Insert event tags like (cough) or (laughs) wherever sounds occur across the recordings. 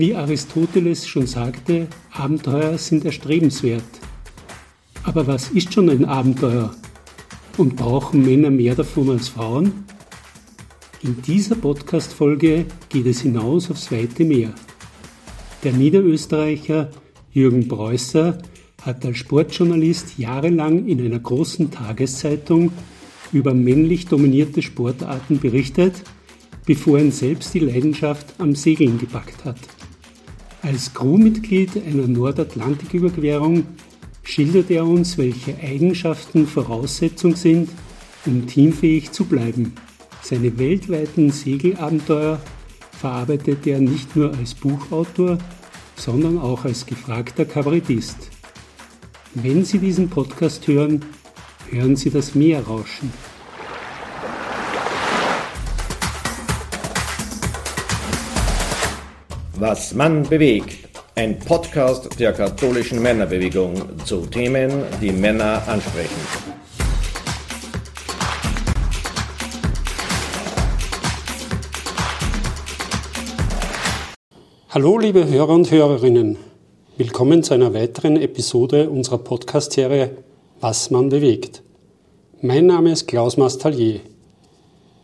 Wie Aristoteles schon sagte, Abenteuer sind erstrebenswert. Aber was ist schon ein Abenteuer? Und brauchen Männer mehr davon als Frauen? In dieser Podcast-Folge geht es hinaus aufs weite Meer. Der Niederösterreicher Jürgen Preußer hat als Sportjournalist jahrelang in einer großen Tageszeitung über männlich dominierte Sportarten berichtet, bevor er selbst die Leidenschaft am Segeln gepackt hat. Als Crewmitglied einer Nordatlantiküberquerung schildert er uns, welche Eigenschaften Voraussetzung sind, um teamfähig zu bleiben. Seine weltweiten Segelabenteuer verarbeitet er nicht nur als Buchautor, sondern auch als gefragter Kabarettist. Wenn Sie diesen Podcast hören, hören Sie das Meer Was Mann bewegt. Ein Podcast der katholischen Männerbewegung zu Themen, die Männer ansprechen. Hallo liebe Hörer und Hörerinnen. Willkommen zu einer weiteren Episode unserer Podcast-Serie Was man bewegt. Mein Name ist Klaus Mastallier.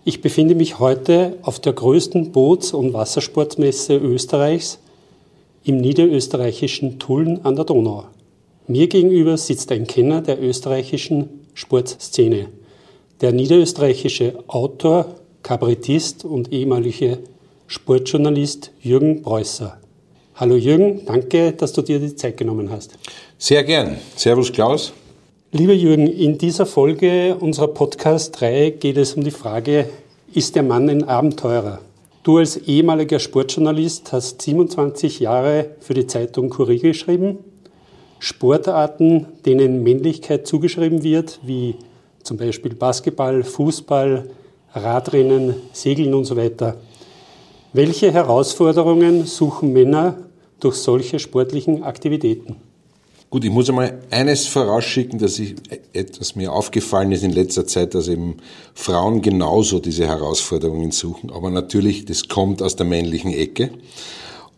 Ich befinde mich heute auf der größten Boots- und Wassersportmesse Österreichs im niederösterreichischen Tulln an der Donau. Mir gegenüber sitzt ein Kenner der österreichischen Sportszene, der niederösterreichische Autor, Kabarettist und ehemalige Sportjournalist Jürgen Preußer. Hallo Jürgen, danke, dass du dir die Zeit genommen hast. Sehr gern. Servus Klaus. Lieber Jürgen, in dieser Folge unserer Podcast-Reihe geht es um die Frage, ist der Mann ein Abenteurer? Du als ehemaliger Sportjournalist hast 27 Jahre für die Zeitung Kurier geschrieben. Sportarten, denen Männlichkeit zugeschrieben wird, wie zum Beispiel Basketball, Fußball, Radrennen, Segeln und so weiter. Welche Herausforderungen suchen Männer durch solche sportlichen Aktivitäten? Gut, ich muss einmal eines vorausschicken, dass ich etwas mir aufgefallen ist in letzter Zeit, dass eben Frauen genauso diese Herausforderungen suchen. Aber natürlich, das kommt aus der männlichen Ecke.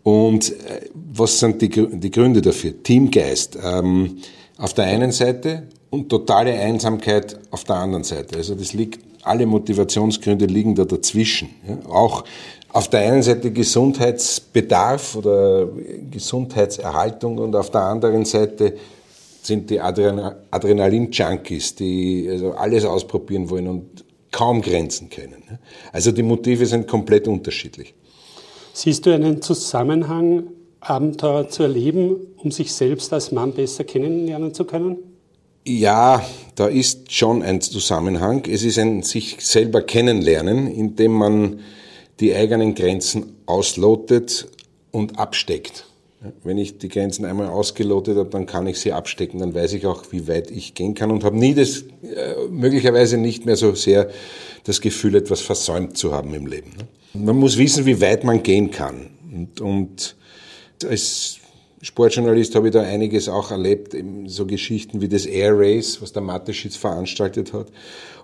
Und äh, was sind die, die Gründe dafür? Teamgeist ähm, auf der einen Seite und totale Einsamkeit auf der anderen Seite. Also das liegt, alle Motivationsgründe liegen da dazwischen. Ja? Auch auf der einen Seite Gesundheitsbedarf oder Gesundheitserhaltung und auf der anderen Seite sind die Adrenalin-Junkies, die also alles ausprobieren wollen und kaum Grenzen kennen. Also die Motive sind komplett unterschiedlich. Siehst du einen Zusammenhang, Abenteuer zu erleben, um sich selbst als Mann besser kennenlernen zu können? Ja, da ist schon ein Zusammenhang. Es ist ein sich selber kennenlernen, indem man die eigenen Grenzen auslotet und absteckt. Wenn ich die Grenzen einmal ausgelotet habe, dann kann ich sie abstecken, dann weiß ich auch, wie weit ich gehen kann und habe nie das, äh, möglicherweise nicht mehr so sehr das Gefühl, etwas versäumt zu haben im Leben. Ne? Man muss wissen, wie weit man gehen kann. Und, und als Sportjournalist habe ich da einiges auch erlebt, so Geschichten wie das Air Race, was der Mateschitz veranstaltet hat.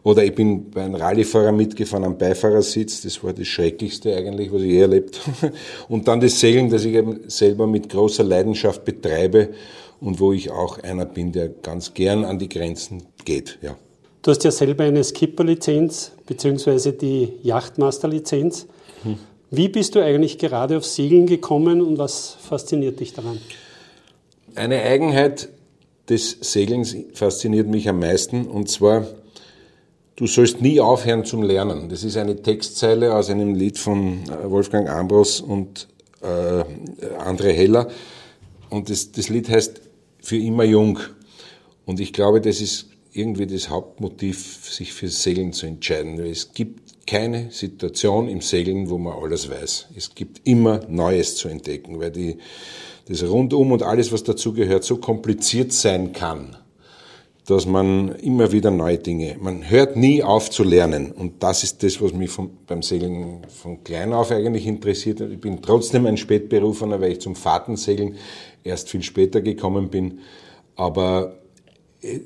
Oder ich bin bei einem Rallyefahrer mitgefahren am Beifahrersitz, das war das Schrecklichste eigentlich, was ich je erlebt habe. (laughs) Und dann das Segeln, das ich eben selber mit großer Leidenschaft betreibe und wo ich auch einer bin, der ganz gern an die Grenzen geht, ja. Du hast ja selber eine Skipper-Lizenz beziehungsweise die Yachtmaster-Lizenz. Hm. Wie bist du eigentlich gerade auf Segeln gekommen und was fasziniert dich daran? Eine Eigenheit des Segelns fasziniert mich am meisten und zwar, du sollst nie aufhören zum Lernen. Das ist eine Textzeile aus einem Lied von äh, Wolfgang Ambros und äh, André Heller und das, das Lied heißt Für immer jung. Und ich glaube, das ist irgendwie das Hauptmotiv, sich für Segeln zu entscheiden. Es gibt keine Situation im Segeln, wo man alles weiß. Es gibt immer Neues zu entdecken, weil die, das Rundum und alles, was dazugehört, so kompliziert sein kann, dass man immer wieder neue Dinge, man hört nie auf zu lernen. Und das ist das, was mich vom, beim Segeln von klein auf eigentlich interessiert. Ich bin trotzdem ein Spätberufener, weil ich zum Fahrtensegeln erst viel später gekommen bin. Aber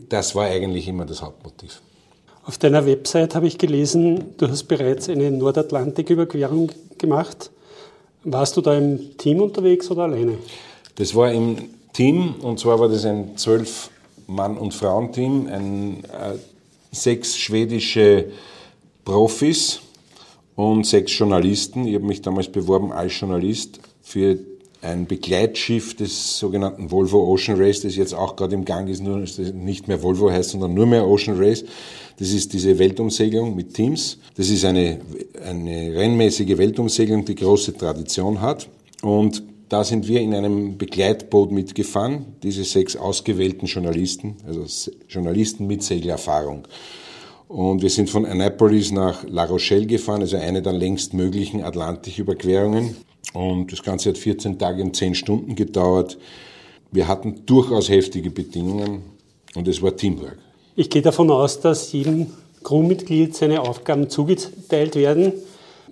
das war eigentlich immer das Hauptmotiv. Auf deiner Website habe ich gelesen, du hast bereits eine Nordatlantiküberquerung gemacht. Warst du da im Team unterwegs oder alleine? Das war im Team und zwar war das ein zwölf Mann- und Frauenteam, ein, äh, sechs schwedische Profis und sechs Journalisten. Ich habe mich damals beworben als Journalist für ein Begleitschiff des sogenannten Volvo Ocean Race, das jetzt auch gerade im Gang ist, nur nicht mehr Volvo heißt, sondern nur mehr Ocean Race. Das ist diese Weltumsegelung mit Teams. Das ist eine, eine rennmäßige Weltumsegelung, die große Tradition hat. Und da sind wir in einem Begleitboot mitgefahren, diese sechs ausgewählten Journalisten, also Journalisten mit Segelerfahrung. Und wir sind von Annapolis nach La Rochelle gefahren, also eine der längst möglichen Atlantiküberquerungen. Und das Ganze hat 14 Tage und 10 Stunden gedauert. Wir hatten durchaus heftige Bedingungen und es war Teamwork. Ich gehe davon aus, dass jedem Crewmitglied seine Aufgaben zugeteilt werden.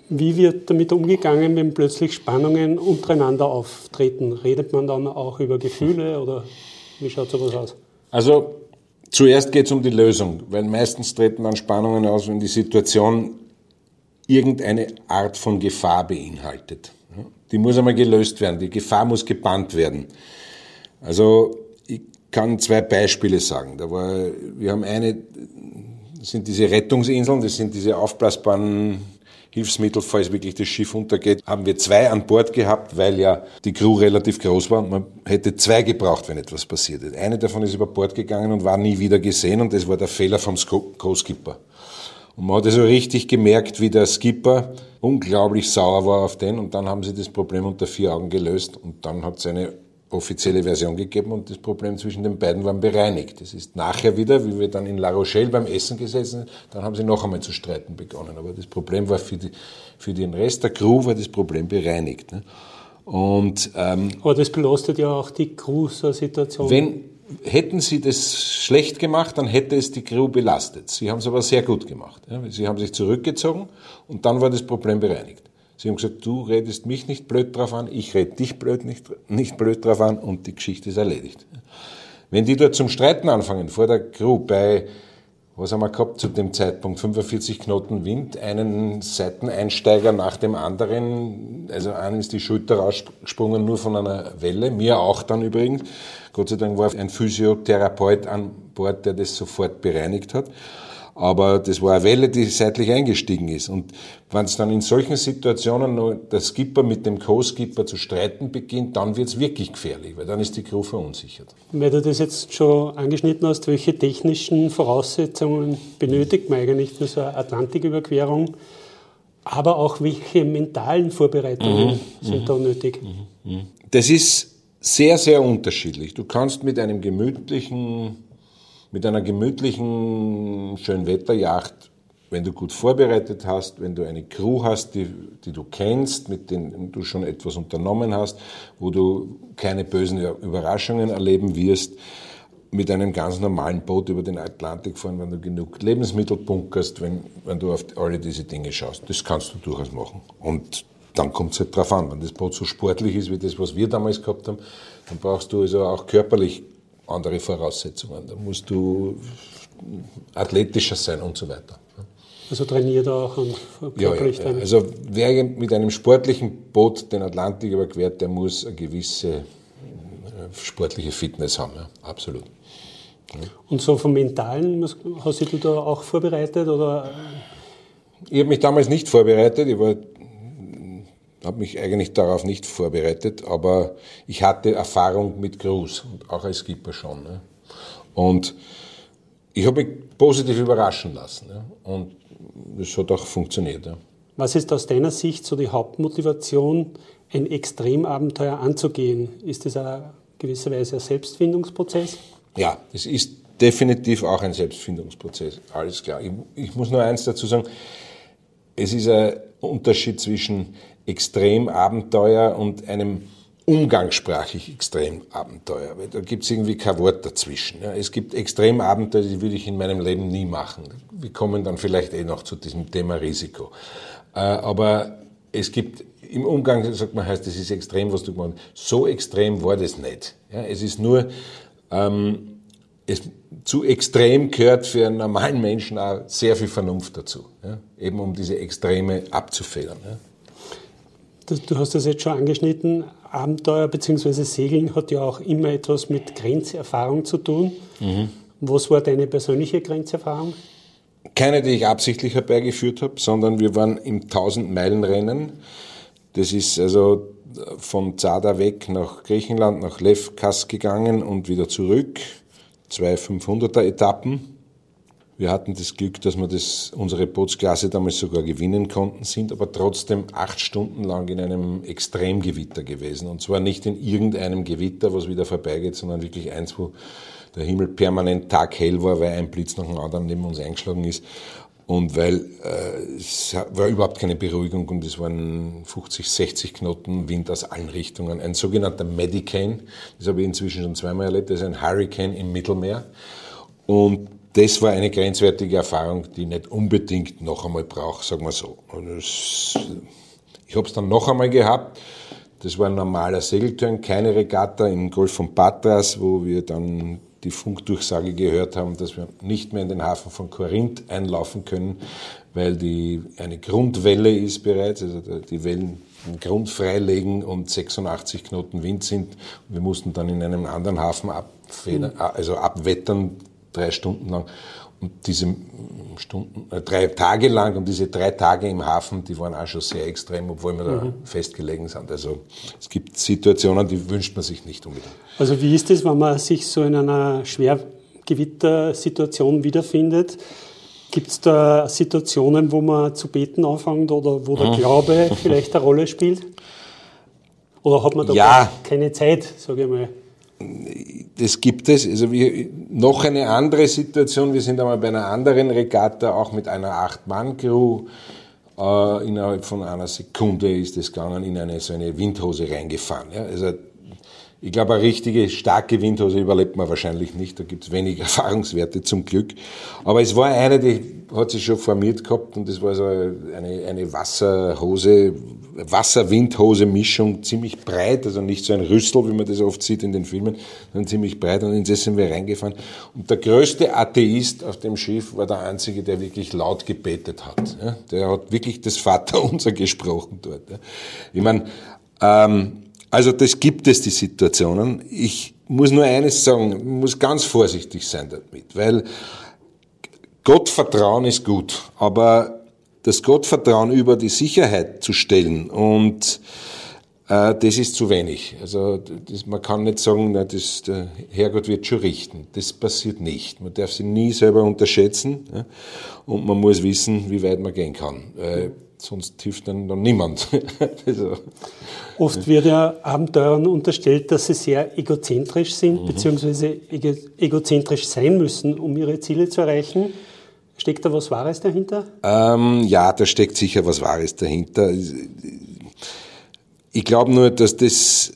Wie wird damit umgegangen, wenn plötzlich Spannungen untereinander auftreten? Redet man dann auch über Gefühle oder wie schaut sowas aus? Also zuerst geht es um die Lösung, weil meistens treten dann Spannungen aus, wenn die Situation irgendeine Art von Gefahr beinhaltet. Die muss einmal gelöst werden. Die Gefahr muss gebannt werden. Also ich kann zwei Beispiele sagen. Da war, wir haben eine, das sind diese Rettungsinseln, das sind diese aufblasbaren Hilfsmittel, falls wirklich das Schiff untergeht, haben wir zwei an Bord gehabt, weil ja die Crew relativ groß war und man hätte zwei gebraucht, wenn etwas passiert ist. Eine davon ist über Bord gegangen und war nie wieder gesehen und das war der Fehler vom Co-Skipper. Und man hat also richtig gemerkt, wie der Skipper unglaublich sauer war auf den und dann haben sie das Problem unter vier Augen gelöst und dann hat es eine offizielle Version gegeben und das Problem zwischen den beiden war bereinigt. Das ist nachher wieder, wie wir dann in La Rochelle beim Essen gesessen sind, dann haben sie noch einmal zu streiten begonnen. Aber das Problem war für, die, für den Rest der Crew war das Problem bereinigt. Ne? Und, ähm, Aber das belastet ja auch die Crew, so eine Situation. Wenn, hätten sie das schlecht gemacht, dann hätte es die Crew belastet. Sie haben es aber sehr gut gemacht. Sie haben sich zurückgezogen und dann war das Problem bereinigt. Sie haben gesagt, du redest mich nicht blöd drauf an, ich rede dich blöd nicht, nicht blöd drauf an und die Geschichte ist erledigt. Wenn die dort zum Streiten anfangen, vor der Crew, bei was haben wir gehabt zu dem Zeitpunkt? 45 Knoten Wind, einen Seiteneinsteiger nach dem anderen. Also einem ist die Schulter rausgesprungen nur von einer Welle, mir auch dann übrigens. Gott sei Dank war ein Physiotherapeut an Bord, der das sofort bereinigt hat. Aber das war eine Welle, die seitlich eingestiegen ist. Und wenn es dann in solchen Situationen noch der Skipper mit dem Co-Skipper zu streiten beginnt, dann wird es wirklich gefährlich, weil dann ist die Crew verunsichert. Weil du das jetzt schon angeschnitten hast, welche technischen Voraussetzungen benötigt man eigentlich für so eine Atlantiküberquerung? Aber auch welche mentalen Vorbereitungen mhm, sind mhm, da nötig? Mhm, mhm. Das ist sehr, sehr unterschiedlich. Du kannst mit einem gemütlichen mit einer gemütlichen Schönwetterjacht, wenn du gut vorbereitet hast, wenn du eine Crew hast, die, die du kennst, mit denen du schon etwas unternommen hast, wo du keine bösen Überraschungen erleben wirst, mit einem ganz normalen Boot über den Atlantik fahren, wenn du genug Lebensmittel bunkerst, wenn, wenn du auf alle diese Dinge schaust. Das kannst du durchaus machen. Und dann kommt es halt drauf an. Wenn das Boot so sportlich ist wie das, was wir damals gehabt haben, dann brauchst du also auch körperlich andere Voraussetzungen. Da musst du athletischer sein und so weiter. Also trainiert auch und körperlich ja, ja. Also wer mit einem sportlichen Boot den Atlantik überquert, der muss eine gewisse äh, sportliche Fitness haben, ja, absolut. Und so vom Mentalen, hast du da auch vorbereitet? Oder? Ich habe mich damals nicht vorbereitet, ich war habe mich eigentlich darauf nicht vorbereitet, aber ich hatte Erfahrung mit Cruise und auch als Skipper schon. Ne? Und ich habe mich positiv überraschen lassen ne? und es hat auch funktioniert. Ja. Was ist aus deiner Sicht so die Hauptmotivation, ein Extremabenteuer anzugehen? Ist das eine gewisser Weise ein Selbstfindungsprozess? Ja, es ist definitiv auch ein Selbstfindungsprozess, alles klar. Ich, ich muss nur eins dazu sagen, es ist ein Unterschied zwischen Extremabenteuer und einem umgangssprachlich Extremabenteuer. Da gibt es irgendwie kein Wort dazwischen. Es gibt Extremabenteuer, die würde ich in meinem Leben nie machen. Wir kommen dann vielleicht eh noch zu diesem Thema Risiko. Äh, aber es gibt im Umgang, sagt man, heißt, das ist extrem, was du gemacht hast. So extrem war das nicht. Es ist nur, ähm, es, zu extrem gehört für einen normalen Menschen auch sehr viel Vernunft dazu. Ja. Eben um diese Extreme abzufedern. Ja. Du hast das jetzt schon angeschnitten. Abenteuer bzw. Segeln hat ja auch immer etwas mit Grenzerfahrung zu tun. Mhm. Was war deine persönliche Grenzerfahrung? Keine, die ich absichtlich herbeigeführt habe, sondern wir waren im 1000-Meilen-Rennen. Das ist also von Zada weg nach Griechenland, nach Lefkas gegangen und wieder zurück. Zwei 500er Etappen. Wir hatten das Glück, dass wir das, unsere Bootsklasse damals sogar gewinnen konnten, sind aber trotzdem acht Stunden lang in einem Extremgewitter gewesen. Und zwar nicht in irgendeinem Gewitter, was wieder vorbeigeht, sondern wirklich eins, wo der Himmel permanent taghell war, weil ein Blitz nach dem anderen neben uns eingeschlagen ist. Und weil äh, es war überhaupt keine Beruhigung und es waren 50, 60 Knoten Wind aus allen Richtungen. Ein sogenannter Medicane, das habe ich inzwischen schon zweimal erlebt, das ist ein Hurricane im Mittelmeer. Und das war eine grenzwertige Erfahrung, die ich nicht unbedingt noch einmal brauche, sagen wir so. Ich habe es dann noch einmal gehabt. Das war ein normaler Segelturn, keine Regatta im Golf von Patras, wo wir dann die Funkdurchsage gehört haben, dass wir nicht mehr in den Hafen von Korinth einlaufen können, weil die eine Grundwelle ist bereits, also die Wellen den Grund freilegen und 86 Knoten Wind sind. Wir mussten dann in einem anderen Hafen abfedern, mhm. also abwettern, drei Stunden lang. Und diese Stunden, äh, drei Tage lang und diese drei Tage im Hafen, die waren auch schon sehr extrem, obwohl wir mhm. da festgelegen sind. Also es gibt Situationen, die wünscht man sich nicht unbedingt. Also wie ist es, wenn man sich so in einer Schwergewittersituation wiederfindet? Gibt es da Situationen, wo man zu beten anfängt oder wo der mhm. Glaube vielleicht eine Rolle spielt? Oder hat man da ja. keine Zeit, sage ich mal? Das gibt es. Also wir, noch eine andere Situation. Wir sind einmal bei einer anderen Regatta, auch mit einer Acht-Mann-Crew. Äh, innerhalb von einer Sekunde ist es gegangen, in eine so eine Windhose reingefahren. Ja. Also ich glaube, eine richtige starke Windhose überlebt man wahrscheinlich nicht. Da gibt es wenig (laughs) Erfahrungswerte zum Glück. Aber es war eine, die hat sich schon formiert gehabt und das war so eine, eine Wasserhose, Wasser-Windhose-Mischung, ziemlich breit, also nicht so ein Rüssel, wie man das oft sieht in den Filmen, sondern ziemlich breit und in das sind wir reingefahren. Und der größte Atheist auf dem Schiff war der einzige, der wirklich laut gebetet hat. Der hat wirklich das Vaterunser (laughs) gesprochen dort. Ich meine, ähm, also das gibt es, die Situationen. Ich muss nur eines sagen, muss ganz vorsichtig sein damit, weil Gottvertrauen ist gut, aber das Gottvertrauen über die Sicherheit zu stellen und äh, das ist zu wenig. Also das, man kann nicht sagen, na, das, der Herrgott wird schon richten. Das passiert nicht. Man darf sich nie selber unterschätzen ja? und man muss wissen, wie weit man gehen kann. Äh, sonst hilft dann, dann niemand. (laughs) also, Oft wird ja Abenteurern unterstellt, dass sie sehr egozentrisch sind, mhm. beziehungsweise egozentrisch sein müssen, um ihre Ziele zu erreichen. Steckt da was Wahres dahinter? Ähm, ja, da steckt sicher was Wahres dahinter. Ich glaube nur, dass das,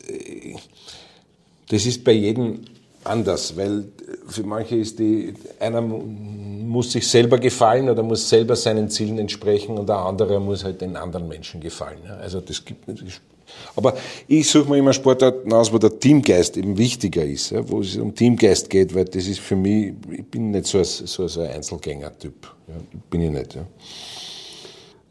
das ist bei jedem anders, weil für manche ist die, einer muss sich selber gefallen oder muss selber seinen Zielen entsprechen und der andere muss halt den anderen Menschen gefallen. Also das gibt aber ich suche mir immer Sportarten aus, wo der Teamgeist eben wichtiger ist, wo es um Teamgeist geht, weil das ist für mich, ich bin nicht so ein, so, so ein Einzelgänger-Typ. Ja, bin ich nicht. Ja.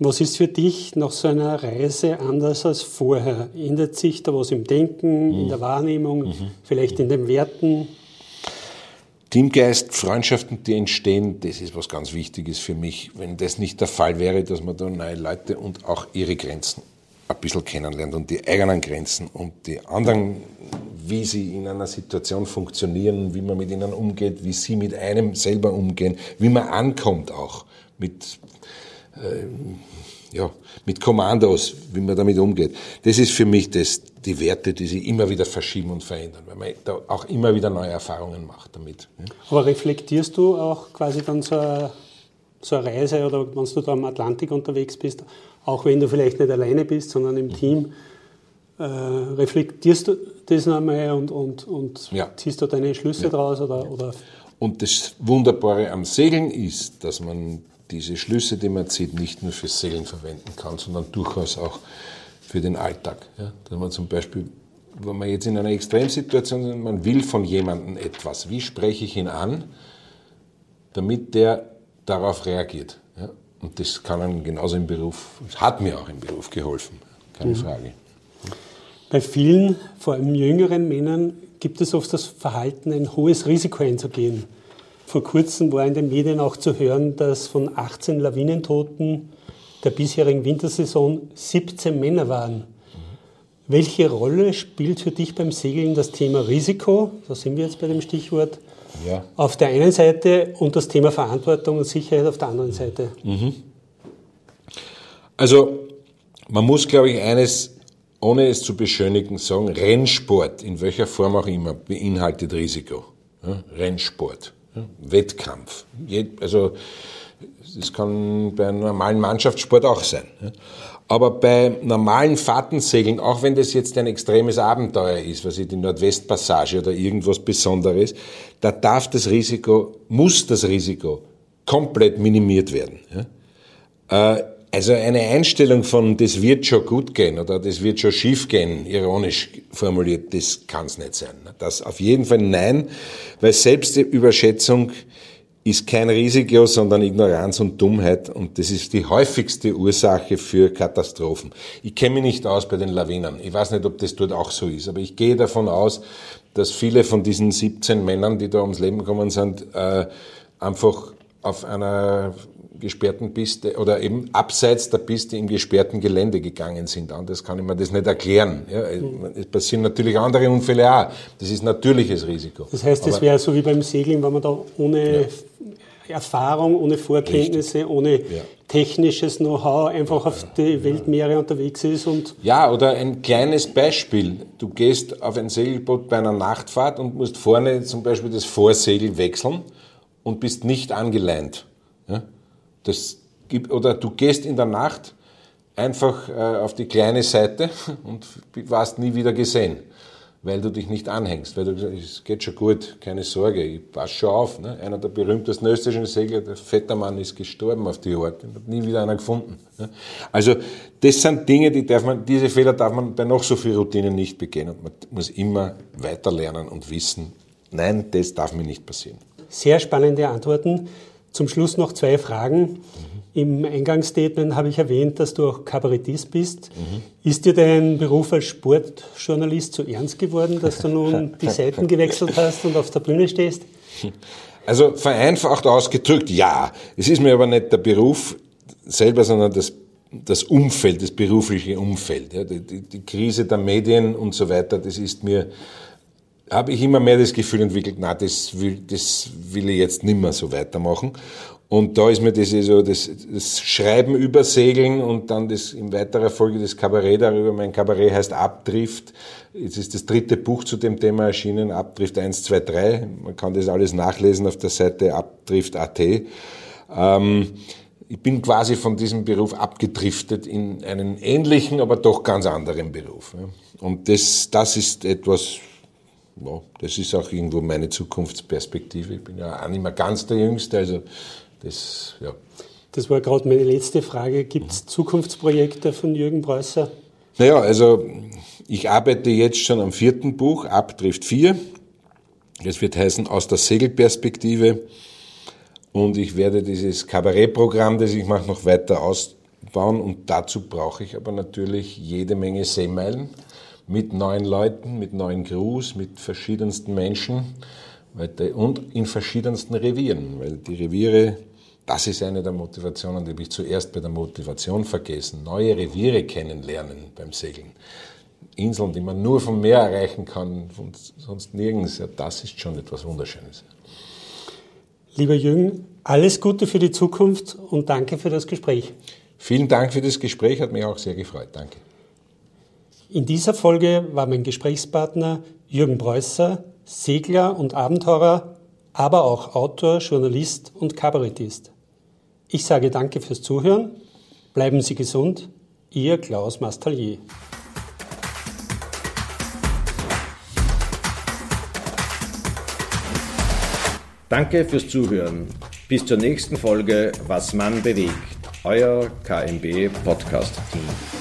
Was ist für dich nach so einer Reise anders als vorher? Ändert sich da was im Denken, mhm. in der Wahrnehmung, mhm. vielleicht in den Werten? Teamgeist, Freundschaften, die entstehen, das ist was ganz Wichtiges für mich. Wenn das nicht der Fall wäre, dass man da neue Leute und auch ihre Grenzen ein bisschen kennenlernt und die eigenen Grenzen und die anderen, wie sie in einer Situation funktionieren, wie man mit ihnen umgeht, wie sie mit einem selber umgehen, wie man ankommt auch mit, äh, ja, mit Kommandos, wie man damit umgeht. Das ist für mich das, die Werte, die sich immer wieder verschieben und verändern, weil man da auch immer wieder neue Erfahrungen macht damit. Aber reflektierst du auch quasi dann so eine, so eine Reise oder wenn du da am Atlantik unterwegs bist, auch wenn du vielleicht nicht alleine bist, sondern im mhm. Team, äh, reflektierst du das nochmal und, und, und ja. ziehst du deine Schlüsse ja. daraus? Oder, oder? Und das Wunderbare am Segeln ist, dass man diese Schlüsse, die man zieht, nicht nur fürs Segeln verwenden kann, sondern durchaus auch für den Alltag. Ja? Dass man zum Beispiel, wenn man jetzt in einer Extremsituation ist, man will von jemandem etwas, wie spreche ich ihn an, damit der darauf reagiert. Und das kann einem genauso im Beruf, hat mir auch im Beruf geholfen. keine mhm. Frage. Bei vielen, vor allem jüngeren Männern, gibt es oft das Verhalten, ein hohes Risiko einzugehen. Vor kurzem war in den Medien auch zu hören, dass von 18 Lawinentoten der bisherigen Wintersaison 17 Männer waren. Welche Rolle spielt für dich beim Segeln das Thema Risiko, da sind wir jetzt bei dem Stichwort, ja. auf der einen Seite und das Thema Verantwortung und Sicherheit auf der anderen Seite? Mhm. Also man muss, glaube ich, eines, ohne es zu beschönigen, sagen, Rennsport, in welcher Form auch immer, beinhaltet Risiko. Ja, Rennsport, ja, Wettkampf. Also das kann bei einem normalen Mannschaftssport auch sein. Aber bei normalen Fahrtensegeln, auch wenn das jetzt ein extremes Abenteuer ist, was ich die Nordwestpassage oder irgendwas Besonderes, da darf das Risiko, muss das Risiko komplett minimiert werden. Äh, also eine Einstellung von, das wird schon gut gehen oder das wird schon schief gehen, ironisch formuliert, das kann es nicht sein. Das auf jeden Fall nein, weil Selbstüberschätzung ist kein Risiko, sondern Ignoranz und Dummheit und das ist die häufigste Ursache für Katastrophen. Ich kenne mich nicht aus bei den Lawinen. Ich weiß nicht, ob das dort auch so ist, aber ich gehe davon aus, dass viele von diesen 17 Männern, die da ums Leben gekommen sind, äh, einfach auf einer gesperrten Piste oder eben abseits der Piste im gesperrten Gelände gegangen sind. Anders kann ich mir das nicht erklären. Ja, es passieren natürlich andere Unfälle auch. Das ist natürliches Risiko. Das heißt, es wäre so wie beim Segeln, wenn man da ohne ja. Erfahrung, ohne Vorkenntnisse, Richtig. ohne ja. technisches Know-how einfach auf die Weltmeere unterwegs ist und. Ja, oder ein kleines Beispiel. Du gehst auf ein Segelboot bei einer Nachtfahrt und musst vorne zum Beispiel das Vorsegel wechseln und bist nicht angeleint. Ja? Das gibt, oder du gehst in der Nacht einfach äh, auf die kleine Seite (laughs) und warst nie wieder gesehen, weil du dich nicht anhängst, weil du gesagt es geht schon gut, keine Sorge, ich passe schon auf. Ne? Einer der berühmtesten österreichischen Segler, der Vettermann, ist gestorben auf die Art, den hat nie wieder einer gefunden. Ne? Also das sind Dinge, die darf man, diese Fehler darf man bei noch so viel Routinen nicht begehen und man muss immer weiter lernen und wissen, nein, das darf mir nicht passieren. Sehr spannende Antworten. Zum Schluss noch zwei Fragen. Im Eingangsstatement habe ich erwähnt, dass du auch Kabarettist bist. Mhm. Ist dir dein Beruf als Sportjournalist so ernst geworden, dass du nun die (laughs) Seiten gewechselt hast und auf der Bühne stehst? Also vereinfacht ausgedrückt, ja. Es ist mir aber nicht der Beruf selber, sondern das, das Umfeld, das berufliche Umfeld. Ja, die, die, Krise der Medien und so weiter, das ist mir habe ich immer mehr das Gefühl entwickelt, na, das will, das will ich jetzt nimmer so weitermachen. Und da ist mir das, so das, das Schreiben über Segeln und dann das in weiterer Folge das Kabarett darüber. Mein Kabarett heißt Abdrift. Jetzt ist das dritte Buch zu dem Thema erschienen, Abdrift 1, 2, 3. Man kann das alles nachlesen auf der Seite abdrift.at. Ähm, ich bin quasi von diesem Beruf abgedriftet in einen ähnlichen, aber doch ganz anderen Beruf. Und das, das ist etwas, ja, das ist auch irgendwo meine Zukunftsperspektive. Ich bin ja auch nicht mehr ganz der Jüngste, also das, ja. Das war gerade meine letzte Frage. Gibt es Zukunftsprojekte von Jürgen Preußer? Naja, also ich arbeite jetzt schon am vierten Buch, Abtrifft 4. Es wird heißen Aus der Segelperspektive. Und ich werde dieses Kabarettprogramm, das ich mache, noch weiter ausbauen. Und dazu brauche ich aber natürlich jede Menge Seemeilen mit neuen Leuten, mit neuen Crews, mit verschiedensten Menschen und in verschiedensten Revieren, weil die Reviere, das ist eine der Motivationen, die habe ich zuerst bei der Motivation vergessen. Neue Reviere kennenlernen beim Segeln. Inseln, die man nur vom Meer erreichen kann, sonst nirgends. Ja, das ist schon etwas Wunderschönes. Lieber Jürgen, alles Gute für die Zukunft und danke für das Gespräch. Vielen Dank für das Gespräch, hat mich auch sehr gefreut. Danke. In dieser Folge war mein Gesprächspartner Jürgen Preußer, Segler und Abenteurer, aber auch Autor, Journalist und Kabarettist. Ich sage danke fürs Zuhören, bleiben Sie gesund, Ihr Klaus Mastallier. Danke fürs Zuhören. Bis zur nächsten Folge Was man bewegt. Euer KMB Podcast Team.